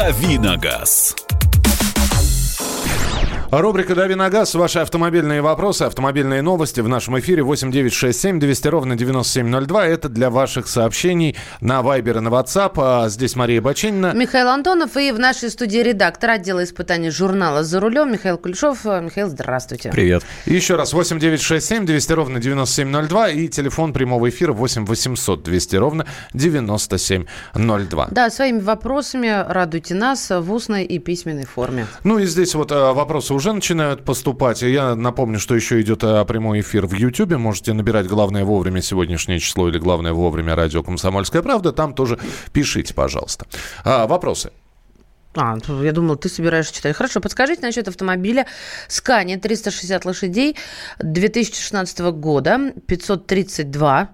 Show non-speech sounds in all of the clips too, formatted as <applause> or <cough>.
«Давиногаз». Рубрика «Дави на газ». Ваши автомобильные вопросы, автомобильные новости в нашем эфире 8967 200 ровно 9702. Это для ваших сообщений на Вайбер и на WhatsApp. А здесь Мария Бачинина. Михаил Антонов и в нашей студии редактор отдела испытаний журнала «За рулем» Михаил Кулешов. Михаил, здравствуйте. Привет. И еще раз 8967 200 ровно 9702 и телефон прямого эфира 8 800 200 ровно 9702. Да, своими вопросами радуйте нас в устной и письменной форме. Ну и здесь вот а, вопросы уже начинают поступать. Я напомню, что еще идет а, прямой эфир в YouTube. Можете набирать «Главное вовремя» сегодняшнее число или «Главное вовремя» радио «Комсомольская правда». Там тоже пишите, пожалуйста. А, вопросы. А, я думал, ты собираешься читать. Хорошо, подскажите насчет автомобиля Scania 360 лошадей 2016 года, 532.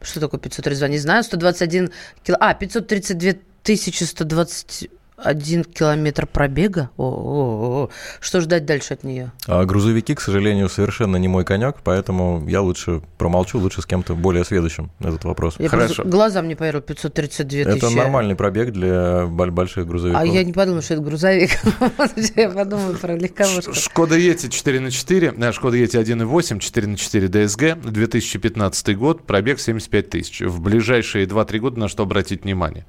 Что такое 532? Не знаю. 121 кило... А, 532 тысячи 120 один километр пробега? О, о, о. Что ждать дальше от нее? А грузовики, к сожалению, совершенно не мой конек, поэтому я лучше промолчу, лучше с кем-то более сведущим этот вопрос. Я Хорошо. глазам не поверил, 532 тысячи. Это нормальный пробег для больших грузовиков. А я не подумала, что это грузовик. <laughs> Я подумала про легковушку. Шкода Ети 4 на 4, э, Шкода Ети 1.8, 4 на 4 DSG, 2015 год, пробег 75 тысяч. В ближайшие 2-3 года на что обратить внимание?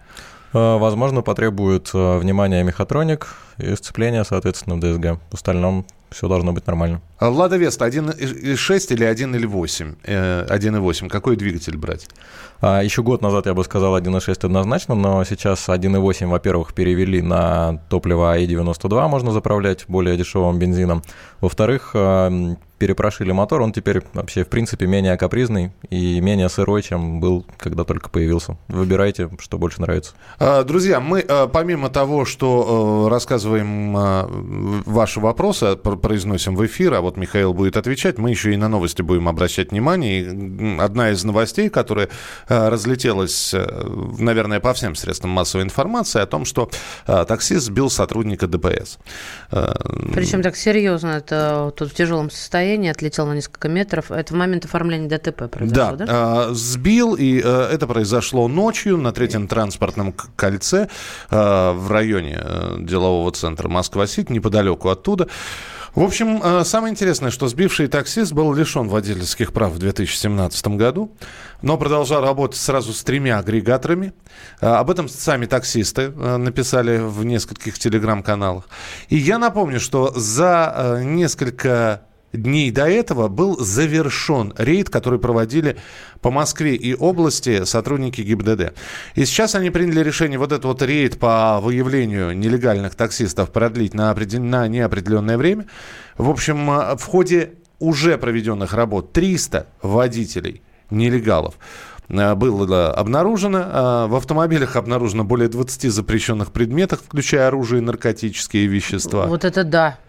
А, Возможно, потребует а, внимания мехатроник и сцепления, соответственно, в DSG. В остальном все должно быть нормально. А Лада Веста 1.6 или 1.8? Э, 1.8. Какой двигатель брать? А еще год назад я бы сказал 1.6 однозначно, но сейчас 1.8, во-первых, перевели на топливо АИ-92, можно заправлять более дешевым бензином. Во-вторых, а, перепрошили мотор, он теперь вообще, в принципе, менее капризный и менее сырой, чем был, когда только появился. Выбирайте, что больше нравится. А, Друзья, мы а, помимо того, что э, рассказываем а, ваши вопросы, пр- произносим в эфир, а вот Михаил будет отвечать, мы еще и на новости будем обращать внимание. И, одна из новостей, которая разлетелась, э, наверное, по всем средствам массовой информации, о том, что таксист сбил сотрудника ДПС. Причем так серьезно, это тут в тяжелом состоянии, отлетел на несколько метров. Это в момент оформления ДТП произошло, да? а, сбил, и а, это произошло ночью на третьем транспортном кольце а, в районе а, делового центра Москва-Сити, неподалеку оттуда. В общем, а, самое интересное, что сбивший таксист был лишен водительских прав в 2017 году, но продолжал работать сразу с тремя агрегаторами. А, Об этом сами таксисты а, написали в нескольких телеграм-каналах. И я напомню, что за несколько дней до этого был завершен рейд, который проводили по Москве и области сотрудники ГИБДД. И сейчас они приняли решение вот этот вот рейд по выявлению нелегальных таксистов продлить на, определ- на неопределенное время. В общем, э, в ходе уже проведенных работ 300 водителей нелегалов э, было обнаружено. Э, В автомобилях обнаружено более 20 запрещенных предметов, включая оружие и наркотические вещества. Вот это да.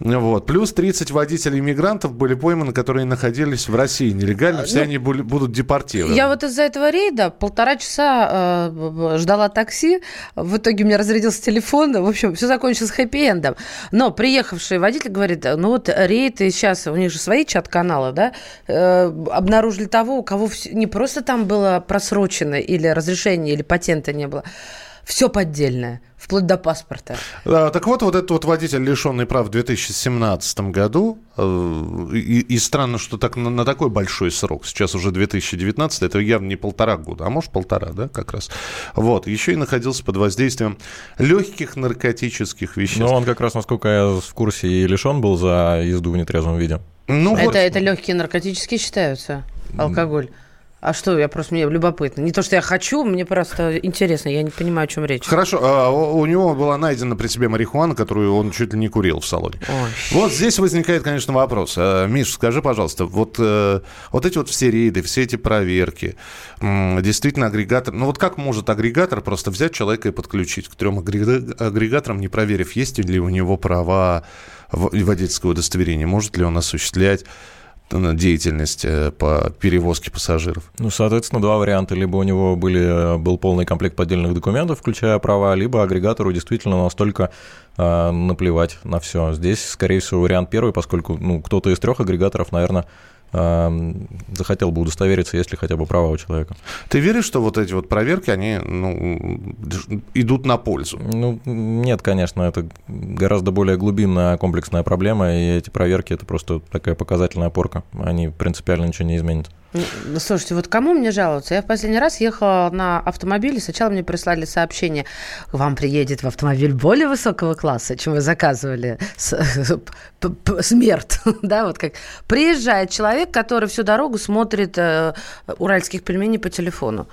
Вот. Плюс 30 водителей иммигрантов были пойманы, которые находились в России нелегально. Все Ну, они були- будут депортированы. Я вот из-за этого рейда полтора часа э, ждала такси. В итоге у меня разрядился телефон. В общем, все закончилось хэппи-эндом. Но приехавший водитель говорит, ну вот рейд, и сейчас у них же свои чат-каналы, да, э, обнаружили того, у кого вс- не просто там было просрочено или разрешение, или патента не было. Все поддельное, вплоть до паспорта. Да, так вот, вот этот вот водитель, лишенный прав в 2017 году, э, и, и странно, что так на, на такой большой срок, сейчас уже 2019, это явно не полтора года, а может полтора, да, как раз. Вот, еще и находился под воздействием легких наркотических веществ. Но он как раз, насколько я в курсе, и лишен был за езду в нетрезвом виде. Ну, вот. это, это легкие наркотические считаются, алкоголь. А что, я просто, мне любопытно. Не то, что я хочу, мне просто интересно, я не понимаю, о чем речь. Хорошо, а у него была найдена при себе марихуана, которую он чуть ли не курил в салоне. Ой. Вот здесь возникает, конечно, вопрос. А, Миш, скажи, пожалуйста, вот, э, вот эти вот все рейды, все эти проверки, действительно агрегатор... Ну вот как может агрегатор просто взять человека и подключить к трем агрега- агрегаторам, не проверив, есть ли у него права водительского удостоверения, может ли он осуществлять деятельность э, по перевозке пассажиров? Ну, соответственно, два варианта. Либо у него были, был полный комплект поддельных документов, включая права, либо агрегатору действительно настолько э, наплевать на все. Здесь, скорее всего, вариант первый, поскольку ну, кто-то из трех агрегаторов, наверное, захотел бы удостовериться, есть ли хотя бы права у человека. Ты веришь, что вот эти вот проверки, они ну, идут на пользу? Ну, нет, конечно, это гораздо более глубинная комплексная проблема, и эти проверки – это просто такая показательная опорка. Они принципиально ничего не изменят. Слушайте, вот кому мне жаловаться? Я в последний раз ехала на автомобиле, сначала мне прислали сообщение, вам приедет в автомобиль более высокого класса, чем вы заказывали, <laughs> смерть, <laughs> да, вот как. Приезжает человек, который всю дорогу смотрит э, уральских пельменей по телефону.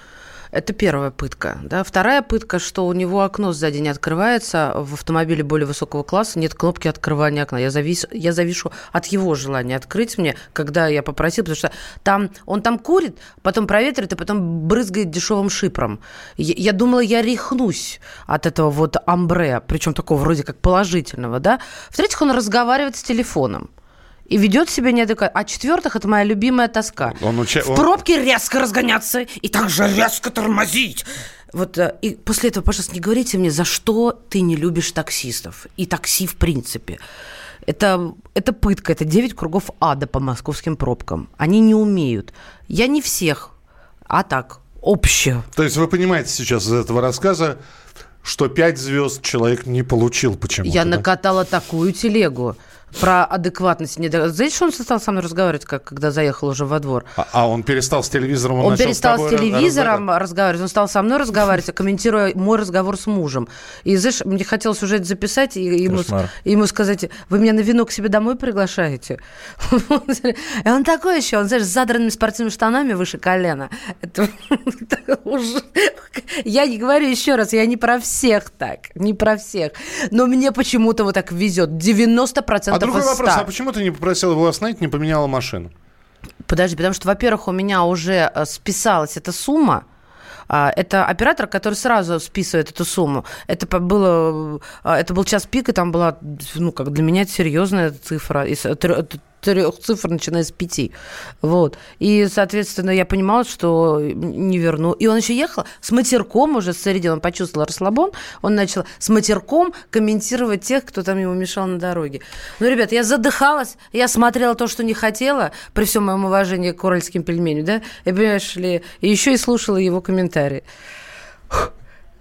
Это первая пытка. Да? Вторая пытка, что у него окно сзади не открывается, в автомобиле более высокого класса нет кнопки открывания окна. Я, завис, я завишу от его желания открыть мне, когда я попросил, потому что там, он там курит, потом проветривает, и потом брызгает дешевым шипром. Я, я думала, я рехнусь от этого вот амбре, причем такого вроде как положительного. Да? В-третьих, он разговаривает с телефоном и ведет себя неадекватно. А четвертых это моя любимая тоска. Он уча... В пробке резко разгоняться и также резко тормозить. Вот э, и после этого, пожалуйста, не говорите мне, за что ты не любишь таксистов и такси в принципе. Это, это пытка, это 9 кругов ада по московским пробкам. Они не умеют. Я не всех, а так, общее. То есть вы понимаете сейчас из этого рассказа, что 5 звезд человек не получил почему-то. Я да? накатала такую телегу про адекватность. Не... Знаете, что он стал со мной разговаривать, как, когда заехал уже во двор? А, а он перестал с телевизором? Он, он перестал с, с телевизором разговаривать? разговаривать, он стал со мной разговаривать, комментируя мой разговор с мужем. И, знаешь, мне хотелось уже это записать и ему, ему сказать, вы меня на вино к себе домой приглашаете? <laughs> И он такой еще, он, знаешь, с задранными спортивными штанами выше колена. Это <laughs> уже... Я не говорю еще раз, я не про всех так, не про всех. Но мне почему-то вот так везет. 90% другой вопрос, а почему ты не попросил его остановить, не поменяла машину? Подожди, потому что, во-первых, у меня уже э, списалась эта сумма, а, это оператор, который сразу списывает эту сумму. Это было, э, это был час пик, и там была, ну, как для меня это серьезная цифра трех цифр, начиная с пяти. Вот. И, соответственно, я понимала, что не верну. И он еще ехал с матерком уже с середины, он почувствовал расслабон, он начал с матерком комментировать тех, кто там ему мешал на дороге. Ну, ребят, я задыхалась, я смотрела то, что не хотела, при всем моем уважении к уральским пельменям, да, и, понимаешь ли, и еще и слушала его комментарии.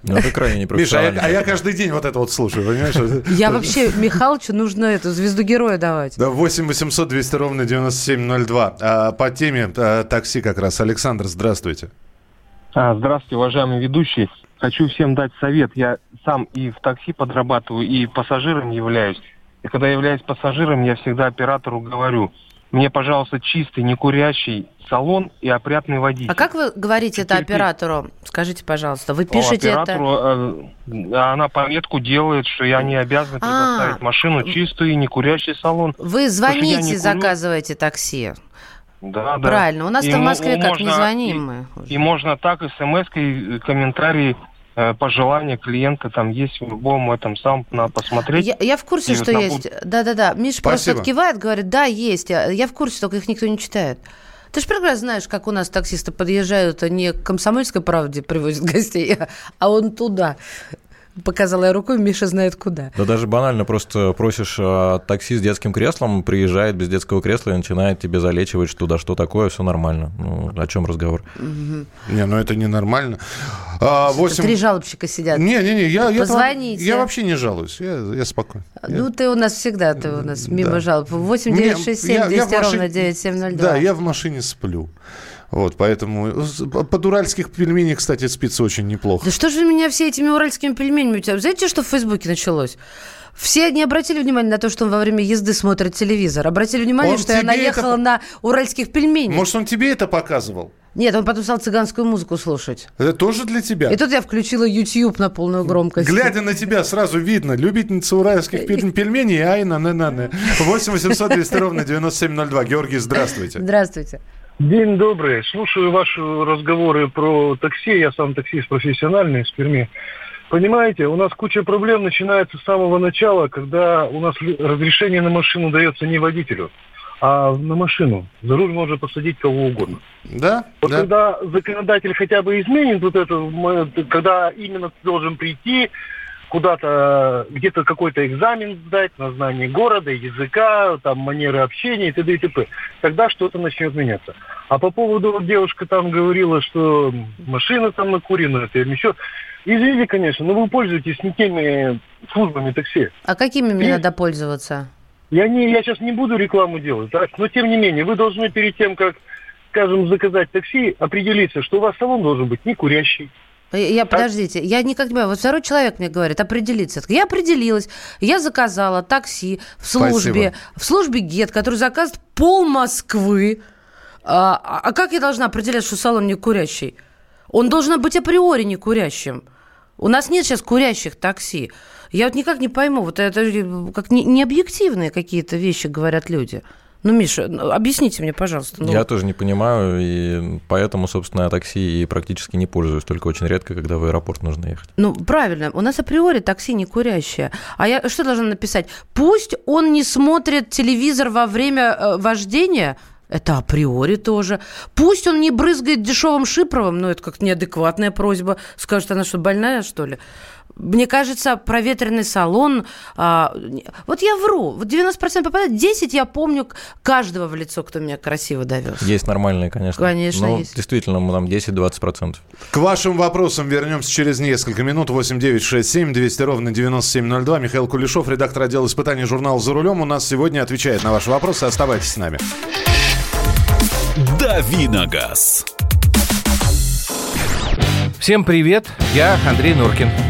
Ну, это крайне непрофессионально. <laughs> Миша, а я, а я каждый день вот это вот слушаю, понимаешь? Я вообще, Михалычу нужно эту звезду героя давать. Да, 8 800 200 ровно 9702. А, по теме а, такси как раз. Александр, здравствуйте. А, здравствуйте, уважаемые ведущие. Хочу всем дать совет. Я сам и в такси подрабатываю, и пассажиром являюсь. И когда я являюсь пассажиром, я всегда оператору говорю – мне, пожалуйста, чистый, не курящий салон и опрятный водитель. А как вы говорите это оператору? Скажите, пожалуйста, вы пишете оператору, это... Э, она пометку делает, что я не обязан а. предоставить а, машину чистую и не курящий салон. Вы звоните, заказываете такси. Да, да. Правильно. У нас-то в Москве как можно, не звоним и, мы. И можно так смс-кой комментарии Э, пожелания клиента там есть в любом этом сам на посмотреть. Я, я в курсе, что есть. Да-да-да. Миша Спасибо. просто кивает, говорит, да, есть. Я в курсе, только их никто не читает. Ты же прекрасно знаешь, как у нас таксисты подъезжают, не к комсомольской правде привозят гостей, <laughs> а он туда. Показала я рукой, Миша знает куда. Да даже банально, просто просишь а, такси с детским креслом, приезжает без детского кресла и начинает тебе залечивать, что да, что такое, все нормально. Ну, о чем разговор? Угу. Не, ну это ненормально. А, 8... Три жалобщика сидят. Не-не-не, я, Позвоните. Я, я вообще не жалуюсь, я, я спокойен. Ну, я... ты у нас всегда, ты у нас мимо да. жалоб. 8 9 6 7 200 ровно 9702. Да, я в машине сплю. Вот, поэтому э, под уральских пельменей, кстати, спится очень неплохо. Да что же меня все этими уральскими пельменями... Знаете, что в Фейсбуке началось? Все не обратили внимания на то, что он во время езды смотрит телевизор. Обратили внимание, он что я наехала это... на уральских пельменей. Может, он тебе это показывал? Нет, он потом стал цыганскую музыку слушать. Это тоже для тебя? И тут я включила YouTube на полную громкость. Глядя на тебя, сразу видно. Любительница уральских пельменей, айна, на на на 8 800 200 ровно 9702. Георгий, здравствуйте. Здравствуйте. День добрый. Слушаю ваши разговоры про такси. Я сам таксист профессиональный из Перми. Понимаете, у нас куча проблем начинается с самого начала, когда у нас разрешение на машину дается не водителю, а на машину. За руль может посадить кого угодно. Да? Вот да. когда законодатель хотя бы изменит вот это, когда именно ты должен прийти, куда-то, где-то какой-то экзамен сдать на знание города, языка, там, манеры общения и т.д. и т.п. Тогда что-то начнет меняться. А по поводу, вот девушка там говорила, что машина там накурена, это или еще. Извините, конечно, но вы пользуетесь не теми службами такси. А какими мне надо пользоваться? Я, не, я сейчас не буду рекламу делать, так? но тем не менее, вы должны перед тем, как, скажем, заказать такси, определиться, что у вас салон должен быть не курящий. Я, подождите, я никак не понимаю. Вот второй человек мне говорит, определиться. Я определилась, я заказала такси в службе, Спасибо. в службе ГЕТ, который заказывает пол Москвы. А, а как я должна определять, что салон не курящий? Он должен быть априори не курящим. У нас нет сейчас курящих такси. Я вот никак не пойму, вот это как не, не объективные какие-то вещи говорят люди. Ну, Миша, ну, объясните мне, пожалуйста. Ну... Я тоже не понимаю, и поэтому, собственно, я такси и практически не пользуюсь, только очень редко, когда в аэропорт нужно ехать. Ну, правильно, у нас априори такси не курящее. А я что должна написать? Пусть он не смотрит телевизор во время э, вождения, это априори тоже. Пусть он не брызгает дешевым шипровым, но это как неадекватная просьба. Скажет она, что больная, что ли? Мне кажется, проветренный салон... А, вот я вру. Вот 90% попадает. 10 я помню каждого в лицо, кто меня красиво довез. Есть нормальные, конечно. Конечно, Но есть. Действительно, мы там 10-20%. К вашим вопросам вернемся через несколько минут. 8 9 6 7 200 ровно 9702. Михаил Кулешов, редактор отдела испытаний журнала «За рулем» у нас сегодня отвечает на ваши вопросы. Оставайтесь с нами. Давиногаз. Всем привет, я Андрей Нуркин.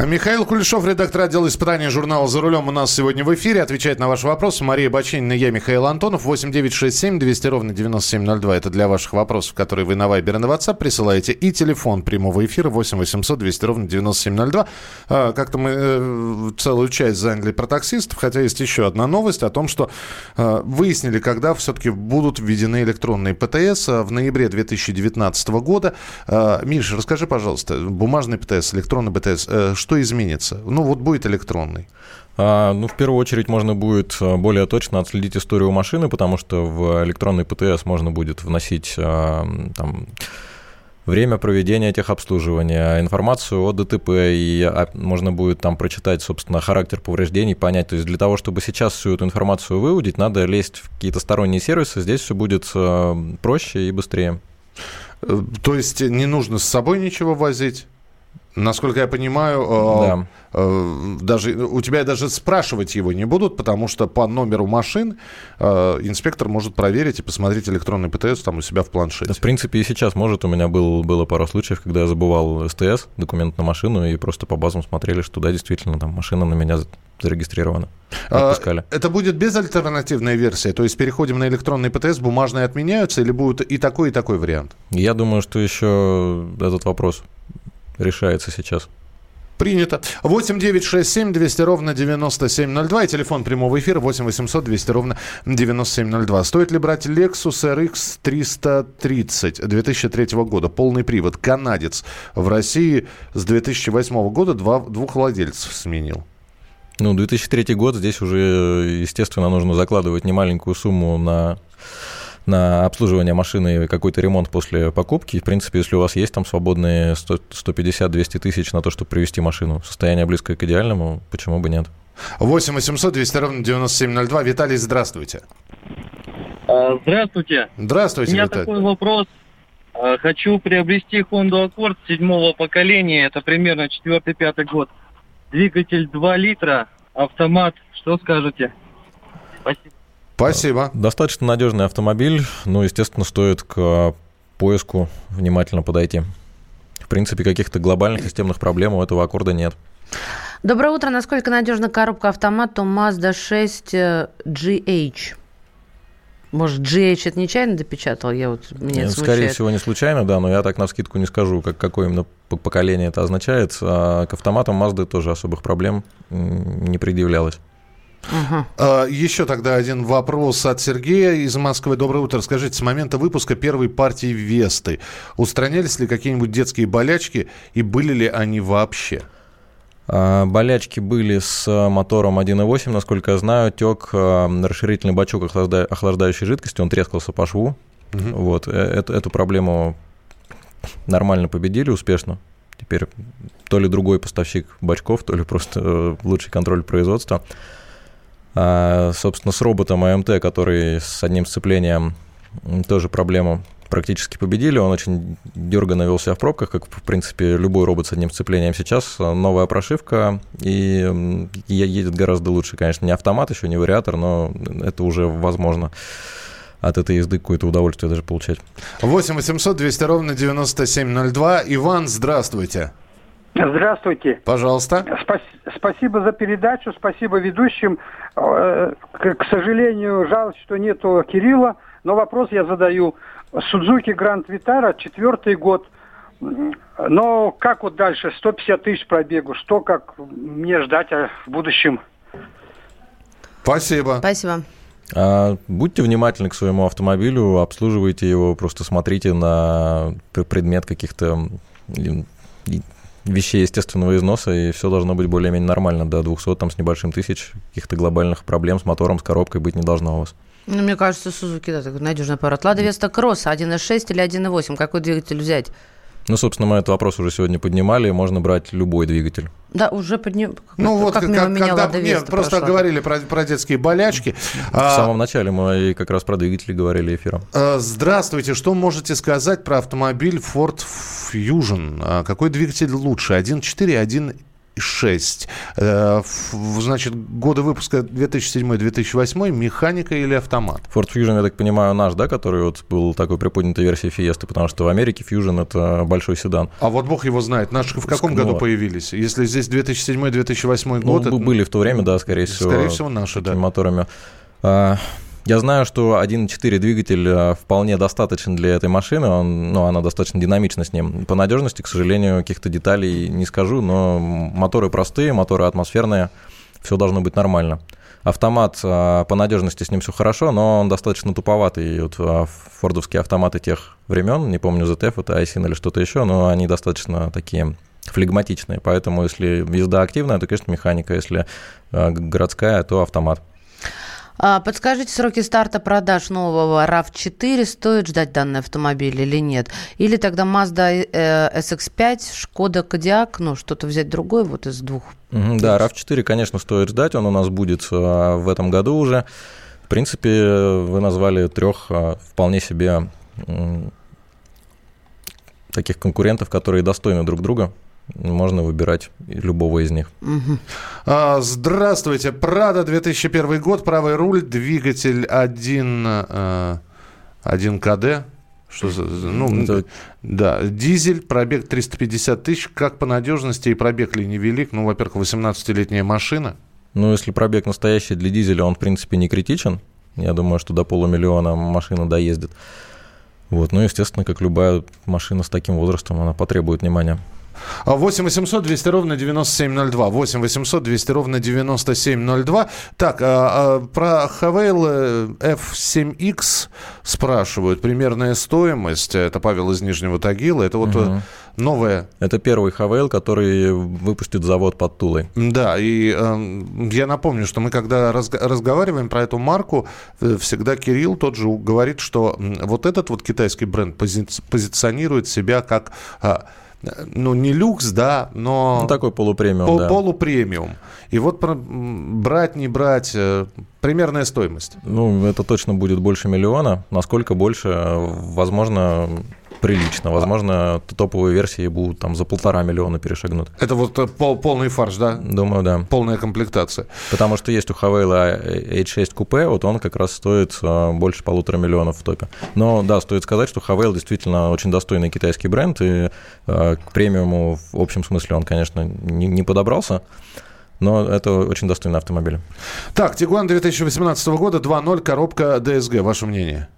А Михаил Кулешов, редактор отдела испытания журнала «За рулем» у нас сегодня в эфире. Отвечает на ваши вопросы Мария Бачинина, я Михаил Антонов. 8 9 6 7 200 ровно 9702. Это для ваших вопросов, которые вы на Вайбер и на WhatsApp присылаете. И телефон прямого эфира 8 800 200 ровно 9702. А, как-то мы э, целую часть заняли про таксистов, хотя есть еще одна новость о том, что э, выяснили, когда все-таки будут введены электронные ПТС в ноябре 2019 года. Миша, расскажи, пожалуйста, бумажный ПТС, электронный ПТС, э, что изменится? Ну, вот будет электронный. А, ну, в первую очередь можно будет а, более точно отследить историю машины, потому что в электронный ПТС можно будет вносить а, там, время проведения техобслуживания, информацию о ДТП, и можно будет там прочитать, собственно, характер повреждений, понять. То есть для того, чтобы сейчас всю эту информацию выудить, надо лезть в какие-то сторонние сервисы, здесь все будет проще и быстрее. Э, то есть не нужно с собой ничего возить? Насколько я понимаю, э, да. э, даже у тебя даже спрашивать его не будут, потому что по номеру машин э, инспектор может проверить и посмотреть электронный ПТС там у себя в планшете. Да, в принципе, и сейчас может. У меня был, было пару случаев, когда я забывал СТС, документ на машину, и просто по базам смотрели, что да, действительно, там машина на меня зарегистрирована. А, Отпускали. Это будет безальтернативная версия? То есть переходим на электронный ПТС, бумажные отменяются, или будет и такой, и такой вариант? Я думаю, что еще этот вопрос решается сейчас. Принято. 8 9 6 7 200 ровно 9702. И телефон прямого эфира 8 800 200 ровно 9702. Стоит ли брать Lexus RX 330 2003 года? Полный привод. Канадец. В России с 2008 года два, двух владельцев сменил. Ну, 2003 год, здесь уже, естественно, нужно закладывать немаленькую сумму на на обслуживание машины какой-то ремонт после покупки. В принципе, если у вас есть там свободные 150-200 тысяч на то, чтобы привести машину в состояние близкое к идеальному, почему бы нет? 8 800 200 ровно 9702. Виталий, здравствуйте. А, здравствуйте. Здравствуйте, У меня Виталий. такой вопрос. А, хочу приобрести Honda Accord седьмого поколения. Это примерно четвертый-пятый год. Двигатель 2 литра, автомат. Что скажете? Спасибо. Спасибо. Достаточно надежный автомобиль, но, естественно, стоит к поиску внимательно подойти. В принципе, каких-то глобальных системных проблем у этого аккорда нет. Доброе утро. Насколько надежна коробка автомата Mazda 6 э, GH? Может, GH это нечаянно допечатал? Я вот, меня Нет, скорее всего, не случайно, да, но я так на скидку не скажу, как, какое именно поколение это означает. А к автоматам Mazda тоже особых проблем не предъявлялось. А, Еще тогда один вопрос от Сергея из Москвы. Доброе утро. Скажите, с момента выпуска первой партии Весты устранялись ли какие-нибудь детские болячки и были ли они вообще? А, Болячки были с мотором 1.8, насколько я знаю, тек а, расширительный бачок охлажда- охлаждающей жидкости, он трескался по шву. Вот, э, эту, эту проблему нормально победили успешно. Теперь то ли другой поставщик бачков, то ли просто э, лучший контроль производства. А, собственно, с роботом АМТ, который с одним сцеплением тоже проблему практически победили. Он очень дерганно вел себя в пробках, как, в принципе, любой робот с одним сцеплением сейчас. Новая прошивка, и едет гораздо лучше. Конечно, не автомат еще, не вариатор, но это уже возможно от этой езды какое-то удовольствие даже получать. 8 800 200 ровно 9702. Иван, здравствуйте. Здравствуйте. Пожалуйста. Спас- Спасибо за передачу, спасибо ведущим. Э, К к сожалению, жаль, что нету Кирилла, но вопрос я задаю. Судзуки Гранд Витара, четвертый год. Но как вот дальше? 150 тысяч пробегу. Что, как мне ждать в будущем? Спасибо. Спасибо. А, Будьте внимательны к своему автомобилю, обслуживайте его, просто смотрите на пр- предмет каких-то вещей естественного износа, и все должно быть более-менее нормально. До 200 там, с небольшим тысяч каких-то глобальных проблем с мотором, с коробкой быть не должно у вас. Ну, мне кажется, Сузуки, да, такой надежный аппарат. Лада Веста Кросс 1.6 или 1.8? Какой двигатель взять? Ну, собственно, мы этот вопрос уже сегодня поднимали, можно брать любой двигатель. Да, уже подним... Ну вот, как как, когда... Лада Нет, просто прошла. говорили про, про детские болячки. В А, самом начале мы и как раз про двигатели говорили эфиром. а, Здравствуйте, что можете сказать про автомобиль Ford Fusion? А, Какой двигатель лучше, 1.4, 1.6? Э, Значит, годы выпуска 2007-2008, механика или автомат? Ford Fusion, я так понимаю, наш, да, который вот был такой приподнятой версией Fiesta, потому что в Америке Fusion — это большой седан. А вот бог его знает, наши в каком Ну, году появились? Если здесь 2007-2008 Ну, год... б- это- были в то время, да, скорее всего. Скорее всего, наши, да. моторами. Я знаю, что 1.4 двигатель а, вполне достаточен для этой машины, он, ну, она достаточно динамична с ним. По надежности, к сожалению, каких-то деталей не скажу, но моторы простые, моторы атмосферные, все должно быть нормально. Автомат а, по надежности с ним все хорошо, но он достаточно туповатый. Вот а, фордовские автоматы тех времен, не помню ZF, это Айсин или что-то еще, но они достаточно такие флегматичные. Поэтому если езда активная, то, конечно, механика. Если городская, то автомат. А, Подскажите сроки старта продаж нового RAV4. Стоит ждать данный автомобиль или нет? Или тогда Mazda э, SX5, Шкода Кодиак, ну, что-то взять другое вот из двух? Да, RAV4, конечно, стоит ждать. Он у нас будет а, в этом году уже. В принципе, вы назвали трех а, вполне себе таких конкурентов, которые достойны друг друга. Можно выбирать любого из них. А, Здравствуйте. Прада, 2001 год, правый руль, двигатель 1, а, 1 КД. Что за- ну, Это- да, дизель, пробег 350 тысяч. Как по надежности и пробег ли невелик? Ну, во-первых, 18-летняя машина. Ну, если пробег настоящий для дизеля, он, в принципе, не критичен. Я думаю, что до полумиллиона машина доездит. Вот, ну, естественно, как любая машина с таким возрастом, она потребует внимания. А 8 800 200 ровно 9702. 8 800 200 ровно 9702. Так, а, а, про Хавейл э, F7X спрашивают. Примерная стоимость. Это Павел из Нижнего Тагила. Это вот э, Мгм. новая Это первый Хавейл, который выпустит завод под Тулой. Да, и э, я напомню, что мы когда разг- разговариваем про эту марку, э, всегда Кирилл тот же говорит, что вот этот вот китайский бренд пози- позиционирует себя как, а, э, ну, не люкс, да, но... Ну, такой полупремиум, пол- да. Полупремиум. И вот брать, не брать, э, примерная стоимость. Ну, это точно будет больше миллиона. Насколько больше, э, возможно, прилично. Возможно, топовые версии будут там за полтора миллиона перешагнут. Это вот э, пол- полный фарш, да? Думаю, да. Полная комплектация. Потому что есть у Хавейла H6 купе, вот он как раз стоит э, больше полутора миллионов в топе. Но да, стоит сказать, что Хавейл действительно очень достойный китайский бренд, и э, к премиуму в общем смысле он, конечно, не, не подобрался, но это очень достойный автомобиль. Так, Тигуан 2018 года, 2.0, коробка ДСГ. Ваше мнение?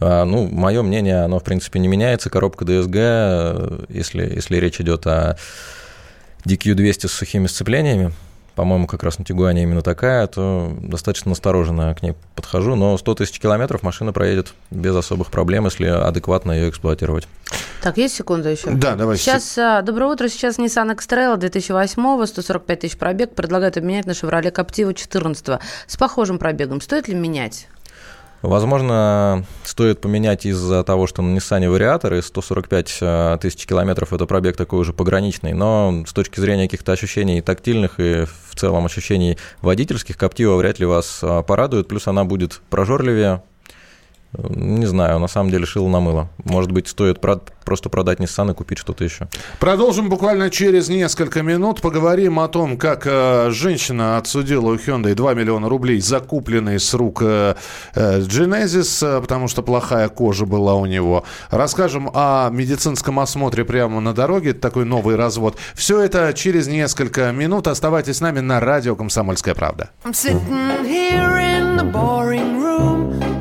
А, Ну, мое мнение, оно, в принципе, не меняется. Коробка DSG, э, если, если речь идет о DQ200 с сухими сцеплениями, по-моему, как раз на Тигуане именно такая, то достаточно настороженно к ней подхожу. Но 100 тысяч километров машина проедет без особых проблем, если адекватно ее эксплуатировать. Так, есть секунду еще? Да, давай. Сейчас, а, доброе утро, сейчас Nissan X-Trail 2008, 145 тысяч пробег, предлагают обменять на Chevrolet Captiva 14 с похожим пробегом. Стоит ли менять? Возможно, стоит поменять из-за того, что на Nissan вариаторы 145 э, тысяч километров это пробег такой уже пограничный, но с точки зрения каких-то ощущений тактильных и в целом ощущений водительских, Captiva вряд ли вас э, порадует, плюс она будет прожорливее, не знаю, на самом деле шило на мыло. Может быть, стоит просто продать Nissan и купить что-то еще. Продолжим буквально через несколько минут. Поговорим о том, как э, женщина отсудила у Hyundai 2 миллиона рублей, закупленные с рук э, э, Genesis, э, потому что плохая кожа была у него. Расскажем о медицинском осмотре прямо на дороге. Это такой новый развод. Все это через несколько минут. Оставайтесь с нами на радио «Комсомольская правда».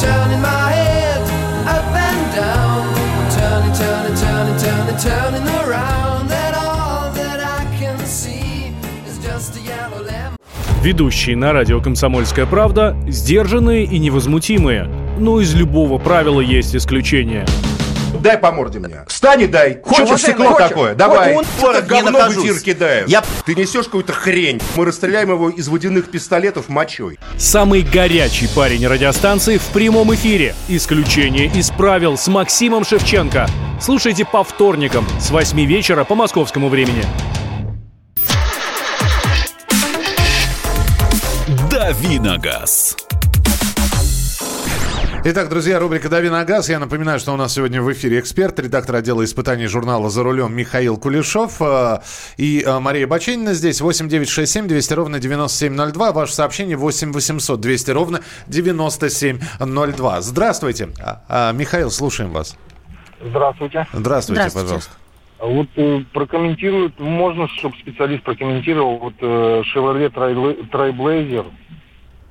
turning my head up and down. I'm turning, turning, turning, turning, turning around. And all that I can see is just a yellow lamp. Ведущие на радио «Комсомольская правда» сдержанные и невозмутимые. Но из любого правила есть исключение – дай по морде мне. Встань и дай. Хочешь стекло хочешь? такое? Давай. Он это говно в эфир кидает. Я... Ты несешь какую-то хрень. Мы расстреляем его из водяных пистолетов мочой. Самый горячий парень радиостанции в прямом эфире. Исключение из правил с Максимом Шевченко. Слушайте по вторникам с 8 вечера по московскому времени. Давиногаз. Итак, друзья, рубрика «Дави на газ». Я напоминаю, что у нас сегодня в эфире эксперт, редактор отдела испытаний журнала «За рулем» Михаил Кулешов э, и э, Мария Баченина здесь. 8 9 6 7 200 ровно 9702. Ваше сообщение 8 800 200 ровно 9702. Здравствуйте. А, а, Михаил, слушаем вас. Здравствуйте. Здравствуйте, Здравствуйте. пожалуйста. Вот э, прокомментируют, можно, чтобы специалист прокомментировал, вот э, Chevrolet Trailblazer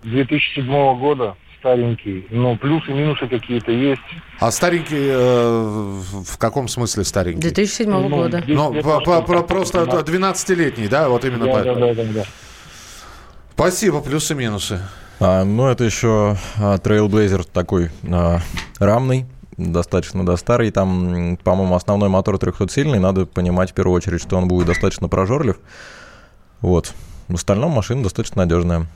2007 года старенький, но плюсы и минусы какие-то есть. А старенький э, в каком смысле старенький? 2007 ну, года. Ну, по, по, по, просто 12-летний, да, вот именно да, по... да, да, да, да. Спасибо, плюсы и минусы. А, ну, это еще а, Trailblazer такой а, рамный, достаточно да, старый. Там, по-моему, основной мотор 300-сильный. Надо понимать в первую очередь, что он будет достаточно прожорлив. Вот. В остальном машина достаточно надежная.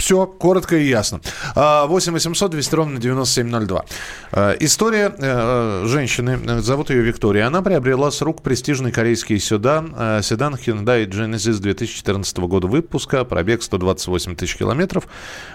Все, коротко и ясно. 8 800 200 ровно 9702. А, история э, женщины, зовут ее Виктория. Она приобрела с рук престижный корейский седан, э, седан Hyundai Genesis 2014 года выпуска, пробег 128 тысяч километров.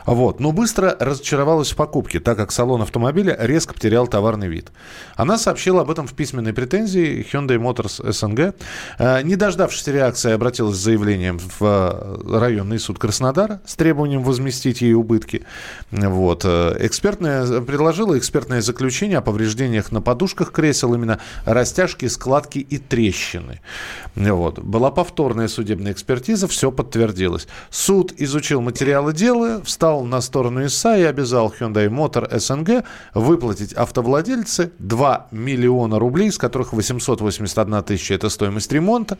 Вот. Но быстро разочаровалась в покупке, так как салон автомобиля резко потерял товарный вид. Она сообщила об этом в письменной претензии Hyundai Motors СНГ. Э, не дождавшись реакции, обратилась с заявлением в районный суд Краснодара с требованием возместить ей убытки. Вот. Э, экспертное, предложила экспертное заключение о повреждениях на подушках кресел, именно растяжки, складки и трещины. Вот. Была повторная судебная экспертиза, все подтвердилось. Суд изучил материалы дела, встал на сторону ИСА и обязал Hyundai Motor СНГ выплатить автовладельце 2 миллиона рублей, из которых 881 тысяча – это стоимость ремонта,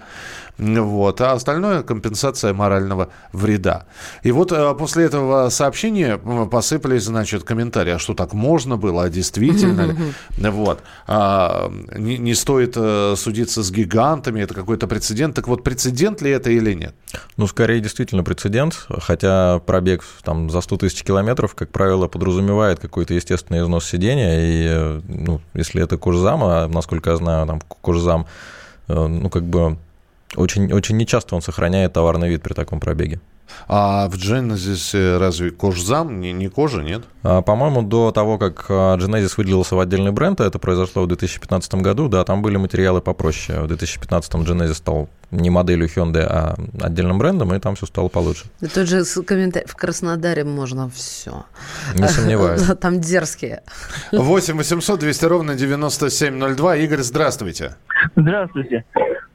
вот, а остальное – компенсация морального вреда. И вот э, после этого сообщения посыпались, значит, комментарии, а что так можно было, а действительно ли? Вот. А, не, не стоит э, судиться с гигантами, это какой-то прецедент. Так вот, прецедент ли это или нет? Ну, скорее, действительно прецедент, хотя пробег там за 100 тысяч километров, как правило, подразумевает какой-то естественный износ сидения, и, э, ну, если это кожзам, а насколько я знаю, там кожзам, э, ну, как бы очень, очень нечасто он сохраняет товарный вид при таком пробеге. А в Genesis разве кожзам, не, не кожа, нет? А, по-моему, до того, как а, Genesis выделился в отдельный бренд, а это произошло в 2015 году, да, там были материалы попроще. В 2015 Genesis стал не моделью Hyundai, а отдельным брендом, и там все стало получше. И тут же комментарий, в Краснодаре можно все. Не сомневаюсь. <laughs> Там дерзкие. 8 800 200 ровно 9702. Игорь, здравствуйте. Здравствуйте.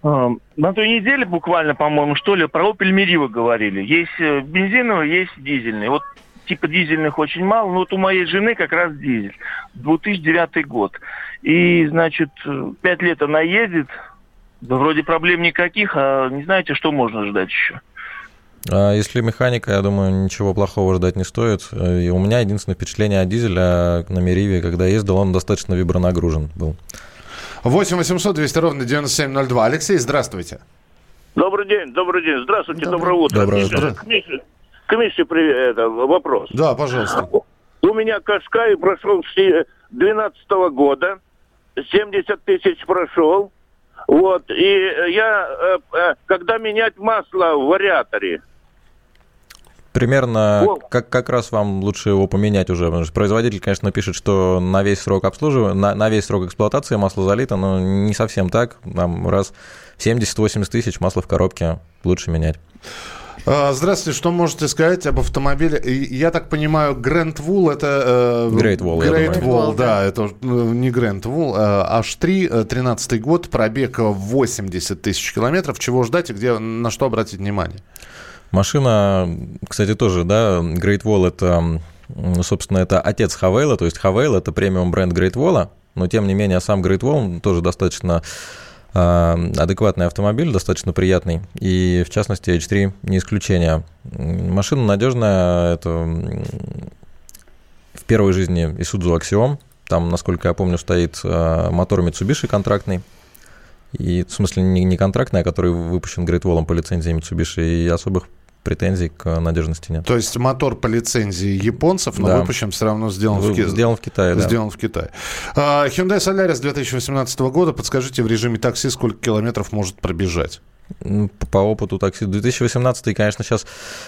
На той неделе буквально, по-моему, что ли, про Opel Meriva говорили. Есть э, бензиновый, есть дизельный. Вот типа дизельных очень мало, но вот у моей жены как раз дизель. 2009 год. И, значит, пять лет она ездит, да вроде проблем никаких, а не знаете, что можно ждать еще? А если механика, я думаю, ничего плохого ждать не стоит. И у меня единственное впечатление от дизеля на Мериве, когда ездил, он достаточно вибронагружен был. 8 800 200 ровно 9702. Алексей, здравствуйте. Добрый день, добрый день. Здравствуйте, доброе, доброе утро. Доброе утро. Комиссии, привет, это, вопрос. Да, пожалуйста. У меня Кашкай прошел с 2012 года, 70 тысяч прошел. Вот, и я, э, э, когда менять масло в вариаторе, Примерно как, как раз вам лучше его поменять уже. Потому что производитель, конечно, пишет, что на весь срок обслуживания, на, на весь срок эксплуатации масло залито, но не совсем так. Нам раз 70-80 тысяч масла в коробке лучше менять. А, здравствуйте, что можете сказать об автомобиле? Я так понимаю, Grand Wool это... Э, Great Wall, Great Wall, да, это э, не Grand Wool. H3, 13 год, пробег 80 тысяч километров. Чего ждать и где, на что обратить внимание? Машина, кстати, тоже, да, Great Wall это, собственно, это отец Хавейла, то есть Хавейл это премиум бренд Great Wall, но тем не менее сам Great Wall тоже достаточно а, адекватный автомобиль, достаточно приятный. И в частности H3 не исключение. Машина надежная, это в первой жизни Isuzu Axiom. Там, насколько я помню, стоит а, мотор Mitsubishi контрактный. И, в смысле, не, не контрактный, а который выпущен Great Wall по лицензии Mitsubishi. И особых претензий к надежности нет. То есть мотор по лицензии японцев, но да. выпущен все равно сделан в, Ки... сделан в Китае. Да. Сделан в Китае. Uh, Hyundai Solaris 2018 года. Подскажите, в режиме такси сколько километров может пробежать? По опыту такси 2018, конечно, сейчас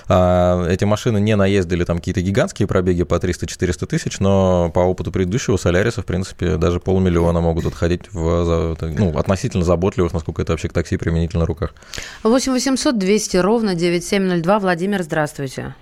а, эти машины не наездили там какие-то гигантские пробеги по 300-400 тысяч, но по опыту предыдущего Соляриса, в принципе, даже полмиллиона могут отходить в ну, относительно заботливых, насколько это вообще к такси применительно на руках. 8 800 200 ровно 9702. Владимир, здравствуйте.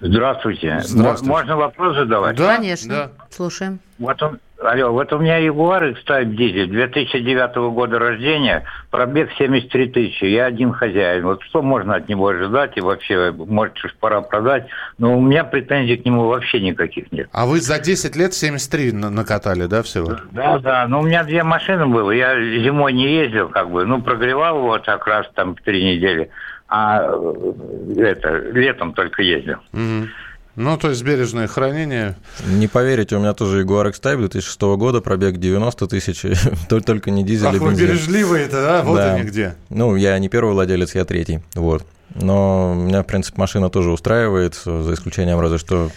Здравствуйте. Здравствуйте. Можно вопрос задавать? Да, Конечно. Да. Слушаем. Вот он, Алло, вот у меня Ягуар X-Type дизель 2009 года рождения, пробег 73 тысячи, я один хозяин. Вот что можно от него ожидать и вообще, может, уж пора продать, но у меня претензий к нему вообще никаких нет. А вы за 10 лет 73 накатали, да, всего? Да, да, но у меня две машины было, я зимой не ездил, как бы, ну, прогревал его так раз там в три недели, а э, это, летом только ездил. Угу. Ну, то есть бережное хранение. Не поверите, у меня тоже Jaguar X-Type 2006 года, пробег 90 тысяч, <laughs> только не дизель Ах, и вы бензин. бережливые-то, а? Вот Да. они где. Ну, я не первый владелец, я третий, вот. Но меня, в принципе, машина тоже устраивает, за исключением разве что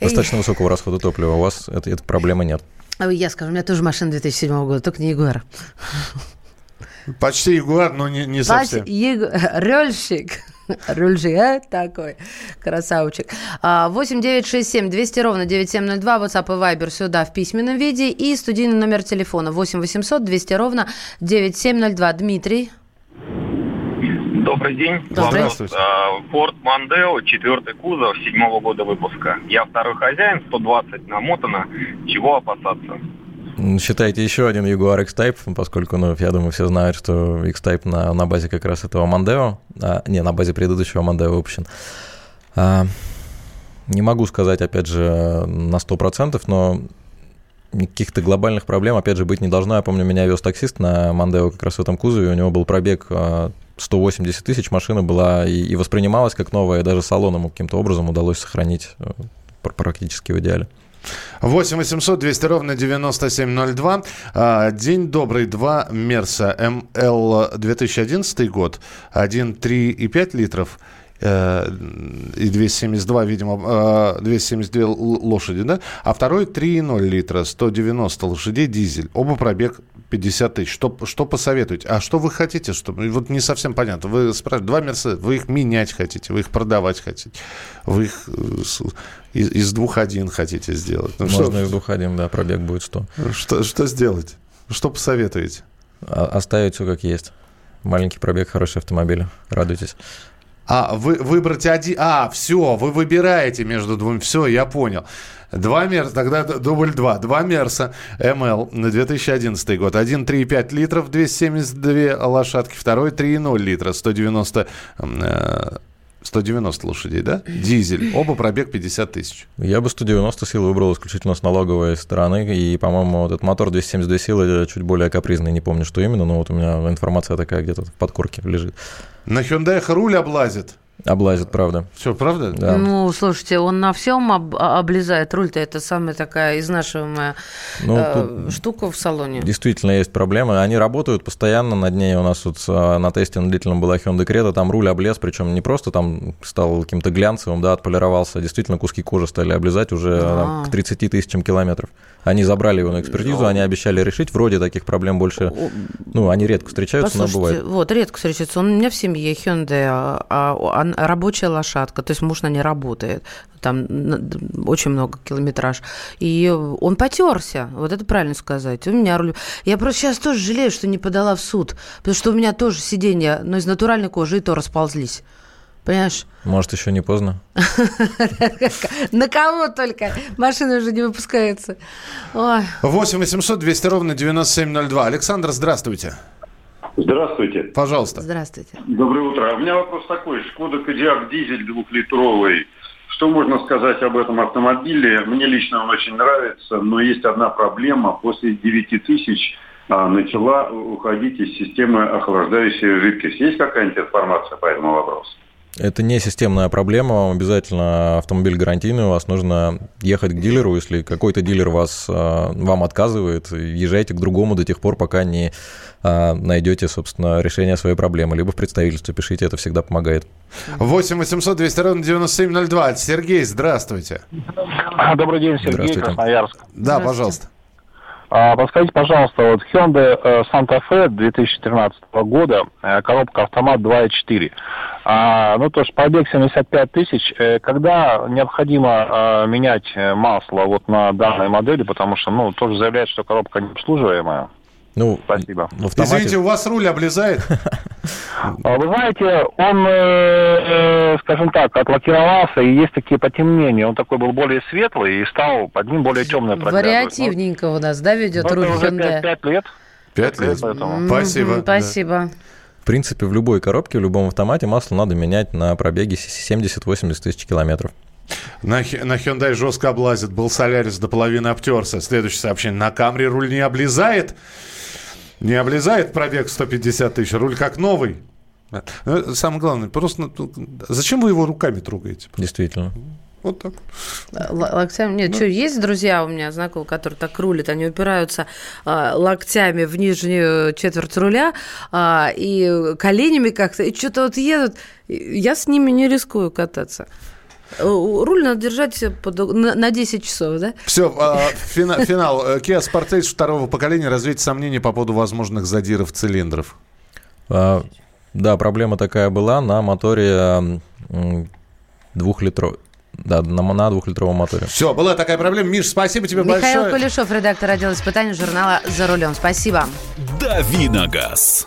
достаточно высокого расхода топлива. У вас это- этой проблемы нет. А Я скажу, у меня тоже машина 2007 года, только не Ягуар. Почти Ягуар, но не, не совсем. <laughs> Рельщик. <laughs> Рульжик, а? Такой. Красавчик. А, 8 9 6 7 200 ровно 9702. WhatsApp и Viber сюда в письменном виде. И студийный номер телефона 8 800 200 ровно 9702. Дмитрий. Добрый день. Добрый. Вопрос. Ford Mondeo, четвертый кузов, седьмого года выпуска. Я второй хозяин, 120 намотано. Чего опасаться? М, Считайте еще один Jaguar X-Type, поскольку, ну, я думаю, все знают, что X-Type на, на базе как раз этого Mondeo, а, не, на базе предыдущего Mondeo выпущен. А, не могу сказать, опять же, на 100%, но каких-то глобальных проблем, опять же, быть не должно. Я помню, меня вез таксист на Mondeo как раз в этом кузове, у него был пробег а, 180 тысяч, машина была и, и воспринималась как новая, и даже салон ему каким-то образом удалось сохранить пр- практически в идеале. 8 800 200 ровно 9702. А, День добрый. Два Мерса МЛ 2011 год. Один 3,5 литров э, и 272, видимо, э, 272 л- лошади, да? А второй 3,0 литра, 190 лошадей, дизель. Оба пробег 50 тысяч. Что, что посоветуете? А что вы хотите? Что, вот не совсем понятно. Вы спрашиваете, два Мерса, вы их менять хотите, вы их продавать хотите, вы их э, из, из двух один хотите сделать. Ну, что- Можно из двух один, да, пробег будет 100. что, что сделать? Что посоветуете? А- Оставить все как есть. Маленький пробег, хороший автомобиль. Радуйтесь. А, вы выбрать один... А, все, вы выбираете между двумя. Все, я понял. Два Мерса, тогда дубль два. Два Мерса МЛ на 2011 год. Один 3,5 литров, 272 лошадки. Второй 3,0 литра, 190, м, э, 190 лошадей, да? Дизель. Оба пробег 50 тысяч. Я бы 190 сил выбрал исключительно с налоговой стороны. И, по-моему, вот этот мотор 272 силы чуть более капризный. Не помню, что именно, но вот у меня информация такая где-то в подкорке лежит. На Hyundai руль облазит. Облазит, правда. Все, правда? Да. Ну, слушайте, он на всем об- а- облезает. Руль-то это самая такая изнашиваемая Ну, э, штука в салоне. Действительно есть проблемы. Они работают постоянно над ней. У нас вот а, на тесте на длительном была Hyundai Creta, там руль облез, причем не просто там стал каким-то глянцевым, да, отполировался, а действительно куски кожи стали облезать уже там, к 30 тысячам километров. Они забрали его на экспертизу, они обещали решить. Вроде таких проблем больше, ну, они редко встречаются, но бывает. вот, редко встречается. Он у меня в семье Hyundai, а рабочая лошадка, то есть муж на ней работает. Там очень много километраж. И он потерся, вот это правильно сказать. У меня руль... Я просто сейчас тоже жалею, что не подала в суд, потому что у меня тоже сиденья, но из натуральной кожи и то расползлись. Понимаешь? Может, еще не поздно. <laughs> На кого только? Машины уже не выпускаются. Ой. 8 800 200 ровно 9702. Александр, здравствуйте. Здравствуйте. Пожалуйста. Здравствуйте. Доброе утро. У меня вопрос такой. Шкода Кодиак дизель двухлитровый. Что можно сказать об этом автомобиле? Мне лично он очень нравится, но есть одна проблема. После 9 тысяч а, начала уходить из системы охлаждающая жидкость. Есть какая-нибудь информация по этому вопросу? Это не системная проблема, обязательно автомобиль гарантийный, у вас нужно ехать к дилеру, если какой-то дилер вас, а, вам отказывает, езжайте к другому до тех пор, пока не а, найдете, собственно, решение своей проблемы, либо в представительстве пишите, это всегда помогает. 8 800 200 ровно 9702. Сергей, здравствуйте. Добрый день, Сергей, Здравствуйте. Красноярск. Да, пожалуйста. А, Подскажите, пожалуйста, вот Hyundai э, Santa Fe 2013 года, э, коробка автомат 2.4. А, ну, то есть пробег 75 тысяч. Э, Когда необходимо э, менять масло вот на данной модели, потому что, ну, тоже заявляют, что коробка необслуживаемая. Ну, Спасибо. в автомате... Извините, у вас руль облезает? <laughs> А Вы знаете, он, э, э, скажем так, отлакировался, и есть такие потемнения. Он такой был более светлый и стал под ним более темное проглядывать. Вариативненько у нас, да, ведет Ну, руль Hyundai? 5, лет. Пять лет. Спасибо. Спасибо. В принципе, в любой коробке, в любом автомате масло надо менять на пробеге 70-80 тысяч километров. На, на Hyundai жестко облазит. Был Солярис до половины обтерся. Следующее сообщение. На Камри руль не облезает. Не облезает пробег 150 тысяч. Руль как новый. Ну, Самое главное, просто ну, зачем вы его руками трогаете? Действительно. Вот так. Локтями? Нет, ну. что, есть друзья у меня знакомые, которые так рулят, они упираются а, локтями в нижнюю четверть руля а, и коленями как-то, и что-то вот едут. Я с ними не рискую кататься. Руль надо держать под, на, на 10 часов, да? Все, э, финал, финал. Kia Sportage второго поколения. Развейте сомнения по поводу возможных задиров цилиндров. А, да, проблема такая была на моторе двухлитровый. Да, на, на двухлитровом моторе. Все, была такая проблема. Миш, спасибо тебе Михаил большое. Михаил Кулешов, редактор отдела испытаний журнала «За рулем». Спасибо. Давиногаз.